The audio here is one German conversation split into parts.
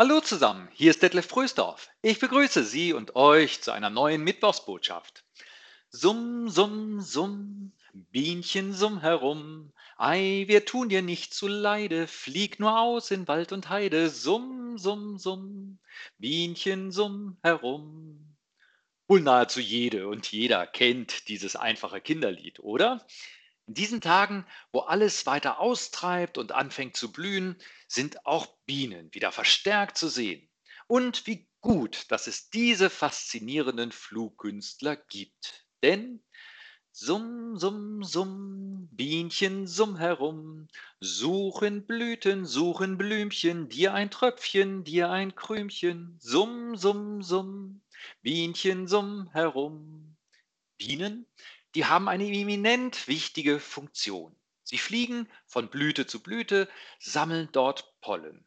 Hallo zusammen, hier ist Detlef Frösdorf. Ich begrüße Sie und euch zu einer neuen Mittwochsbotschaft. Summ, summ, summ, Bienchen summ herum. Ei, wir tun dir nicht zu Leide, flieg nur aus in Wald und Heide. Summ, summ, summ, Bienchen summ herum. Wohl nahezu jede und jeder kennt dieses einfache Kinderlied, oder? In diesen Tagen, wo alles weiter austreibt und anfängt zu blühen, sind auch Bienen wieder verstärkt zu sehen. Und wie gut, dass es diese faszinierenden Flugkünstler gibt. Denn Summ, summ, summ, Bienchen summ herum, suchen Blüten, suchen Blümchen, dir ein Tröpfchen, dir ein Krümchen, summ, summ, summ, Bienchen summ herum. Bienen die haben eine eminent wichtige Funktion. Sie fliegen von Blüte zu Blüte, sammeln dort Pollen.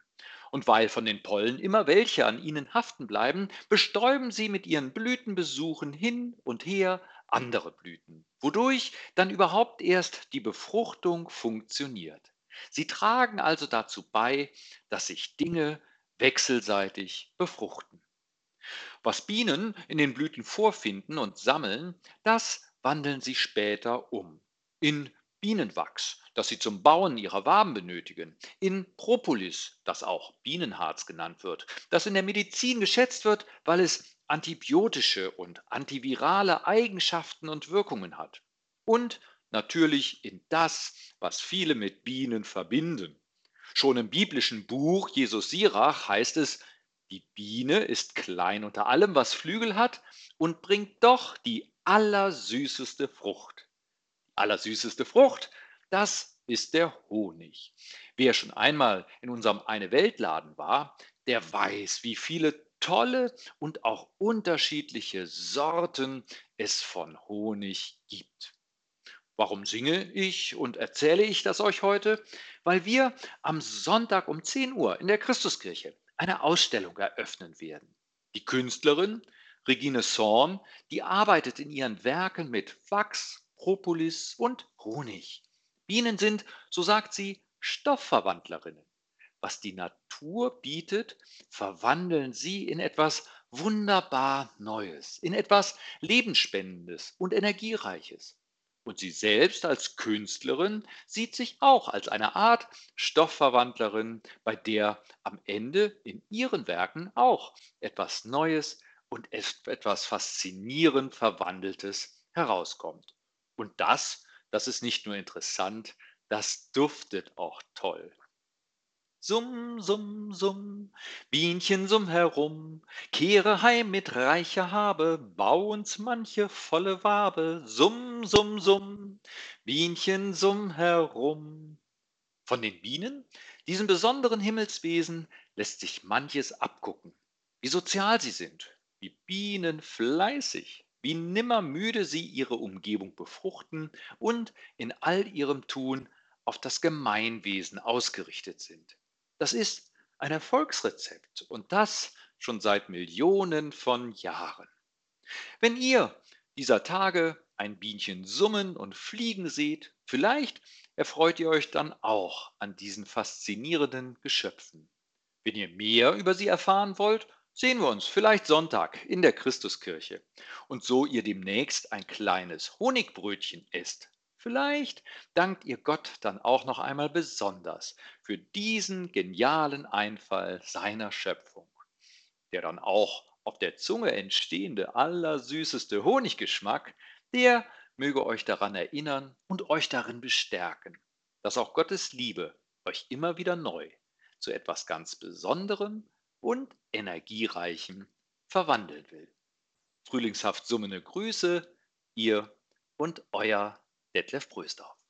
Und weil von den Pollen immer welche an ihnen haften bleiben, bestäuben sie mit ihren Blütenbesuchen hin und her andere Blüten, wodurch dann überhaupt erst die Befruchtung funktioniert. Sie tragen also dazu bei, dass sich Dinge wechselseitig befruchten. Was Bienen in den Blüten vorfinden und sammeln, das wandeln sie später um in Bienenwachs, das sie zum Bauen ihrer Waben benötigen, in Propolis, das auch Bienenharz genannt wird, das in der Medizin geschätzt wird, weil es antibiotische und antivirale Eigenschaften und Wirkungen hat. Und natürlich in das, was viele mit Bienen verbinden. Schon im biblischen Buch Jesus Sirach heißt es, die Biene ist klein unter allem, was Flügel hat, und bringt doch die allersüßeste Frucht. Allersüßeste Frucht, das ist der Honig. Wer schon einmal in unserem Eine Weltladen war, der weiß, wie viele tolle und auch unterschiedliche Sorten es von Honig gibt. Warum singe ich und erzähle ich das euch heute? Weil wir am Sonntag um 10 Uhr in der Christuskirche eine Ausstellung eröffnen werden. Die Künstlerin Regine Sorn, die arbeitet in ihren Werken mit Wachs, Propolis und Honig. Bienen sind, so sagt sie, Stoffverwandlerinnen. Was die Natur bietet, verwandeln sie in etwas wunderbar Neues, in etwas Lebensspendendes und Energiereiches. Und sie selbst als Künstlerin sieht sich auch als eine Art Stoffverwandlerin, bei der am Ende in ihren Werken auch etwas Neues, und etwas faszinierend Verwandeltes herauskommt. Und das, das ist nicht nur interessant, das duftet auch toll. Summ, summ, summ, Bienchen summ herum, kehre heim mit reicher Habe, bau uns manche volle Wabe. Summ, summ, summ, Bienchen summ herum. Von den Bienen, diesen besonderen Himmelswesen, lässt sich manches abgucken, wie sozial sie sind, wie Bienen fleißig, wie nimmermüde sie ihre Umgebung befruchten und in all ihrem Tun auf das Gemeinwesen ausgerichtet sind. Das ist ein Erfolgsrezept und das schon seit Millionen von Jahren. Wenn ihr dieser Tage ein Bienchen summen und fliegen seht, vielleicht erfreut ihr euch dann auch an diesen faszinierenden Geschöpfen. Wenn ihr mehr über sie erfahren wollt, Sehen wir uns vielleicht Sonntag in der Christuskirche und so ihr demnächst ein kleines Honigbrötchen esst. Vielleicht dankt ihr Gott dann auch noch einmal besonders für diesen genialen Einfall seiner Schöpfung, der dann auch auf der Zunge entstehende allersüßeste Honiggeschmack, der möge euch daran erinnern und euch darin bestärken, dass auch Gottes Liebe euch immer wieder neu zu etwas ganz Besonderem und energiereichem verwandeln will. Frühlingshaft summende Grüße, ihr und euer Detlef Brösdorf.